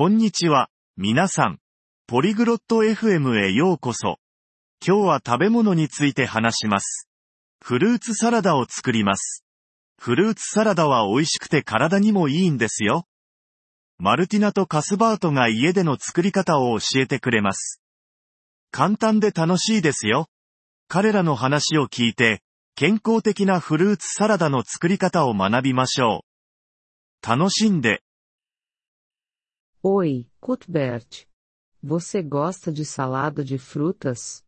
こんにちは、皆さん。ポリグロット FM へようこそ。今日は食べ物について話します。フルーツサラダを作ります。フルーツサラダは美味しくて体にもいいんですよ。マルティナとカスバートが家での作り方を教えてくれます。簡単で楽しいですよ。彼らの話を聞いて、健康的なフルーツサラダの作り方を学びましょう。楽しんで。Oi, Cuthbert. Você gosta de salada de frutas?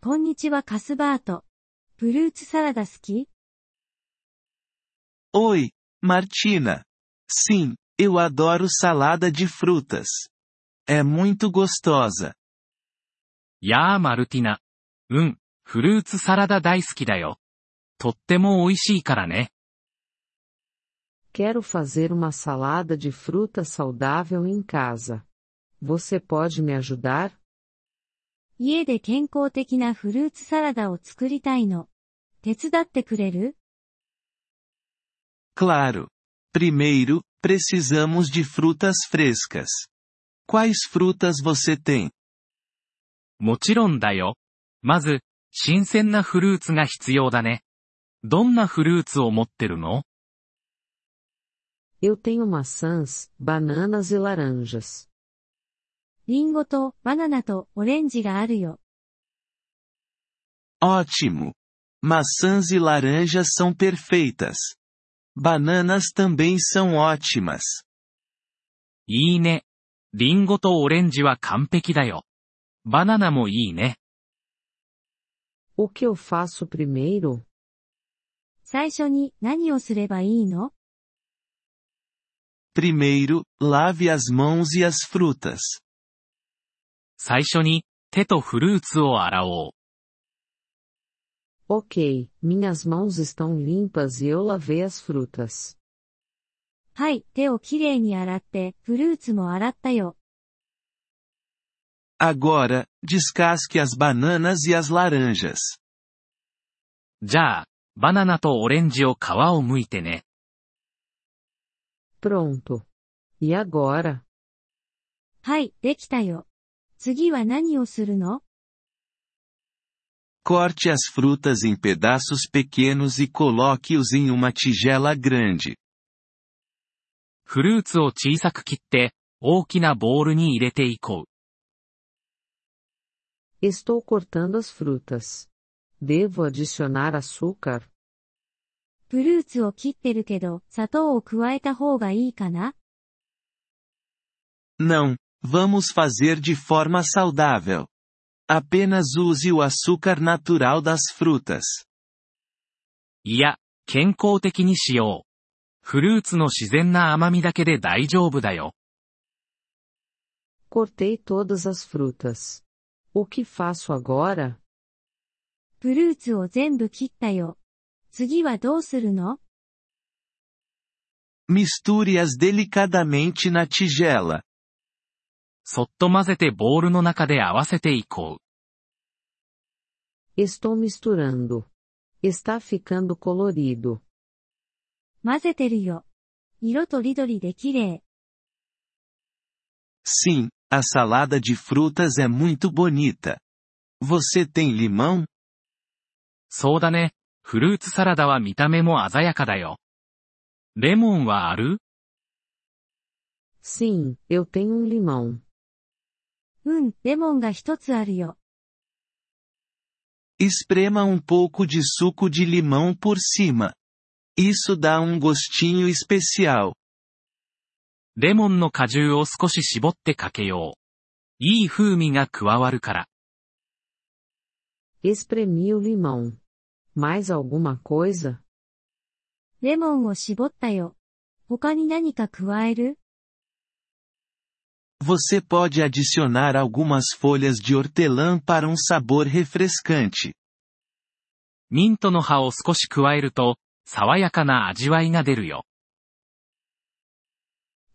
こんにちはカスバート。フルーツサラダ好き Oi, Martina. Sim, eu adoro salada de frutas. É muito gostosa. やあマルティナ。うん、フルーツサラダ大好きだよ。とっても美味しいからね。 Quero fazer uma salada de fruta saudável em casa. Você pode me ajudar? 家で健康的なフルーツサラダを作りたいの。手伝ってくれる Claro. Primeiro, precisamos de frutas frescas. Quais frutas você tem? もちろんだよ。まず、新鮮なフルーツが必要だね。どんなフルーツを持ってるの Eu tenho maçãs, bananas e laranjas. リンゴとバナナとオレンジがあるよ。Ótimo! Maçãs e laranjas são perfeitas. Bananas também são ótimas. いいね。リンゴとオレンジは完璧だよ。バナナもいいね。O que eu faço primeiro? 最初に何をすればいいの Primeiro, lave as mãos e as frutas. 最初に手とフルーツを洗おう。Ok, minhas mãos estão limpas e eu lavei as frutas. はい、手をきれいに洗って、フルーツも洗ったよ。Agora, descasque as bananas e as laranjas. じゃあ、バナナとオレンジを皮を剥いてね。 Pronto. E agora? はい、できたよ。次は何をするの Corte as frutas em pedaços pequenos e coloque-os em uma tigela grande. フルーツを小さく切って、大きなボウルに入れていこう。Estou cortando as frutas. Devo adicionar açúcar? フルーツを切ってるけど、砂糖を加えた方がいいかな Não, vamos fazer de forma saudável. Apenas use o açúcar natural das frutas. いや、健康的にしよう。フルーツの自然な甘みだけで大丈夫だよ。Cortei todas as frutas. O que faço agora? フルーツを全部切ったよ。次はどうするの Misture-as delicadamente na tigela. そっと混ぜてボウルの中で合わせていこう。Estou misturando. Está ficando colorido. 混ぜてるよ。色とりどりで綺麗。Sim, a salada de frutas é muito bonita. Você tem limão? そうだね。 フルーツサラダは見た目も鮮やかだよ。レモンはある Sim, eu tenho um limão. うん、レモンが一つあるよ。Esprema um pouco de suco de limão por cima. Isso dá um gostinho especial. レモンの果汁を少し絞ってかけよう。いい風味が加わるから。Espremi o limão. Mais alguma coisa? レモンを絞ったよ。他に何か加える Você pode adicionar algumas folhas de hortelã para um sabor refrescante. ミントの葉を少し加えると、爽やかな味わいが出るよ。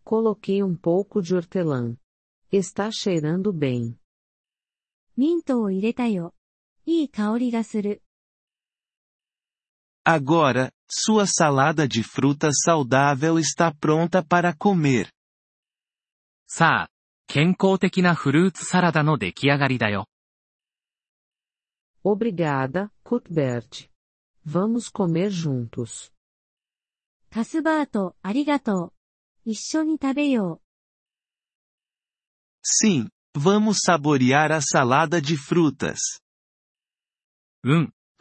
Coloquei um pouco de hortelã. Está cheirando bem. ミントを入れたよ。いい香りがする。 Agora, sua salada de fruta saudável está pronta para comer. さあ、健康的なフルーツサラダの出来上がりだよ。 Obrigada, Cuthbert. Vamos comer juntos. カスバート、ありがとう。一緒に食べよ Sim, vamos saborear a salada de frutas. うん、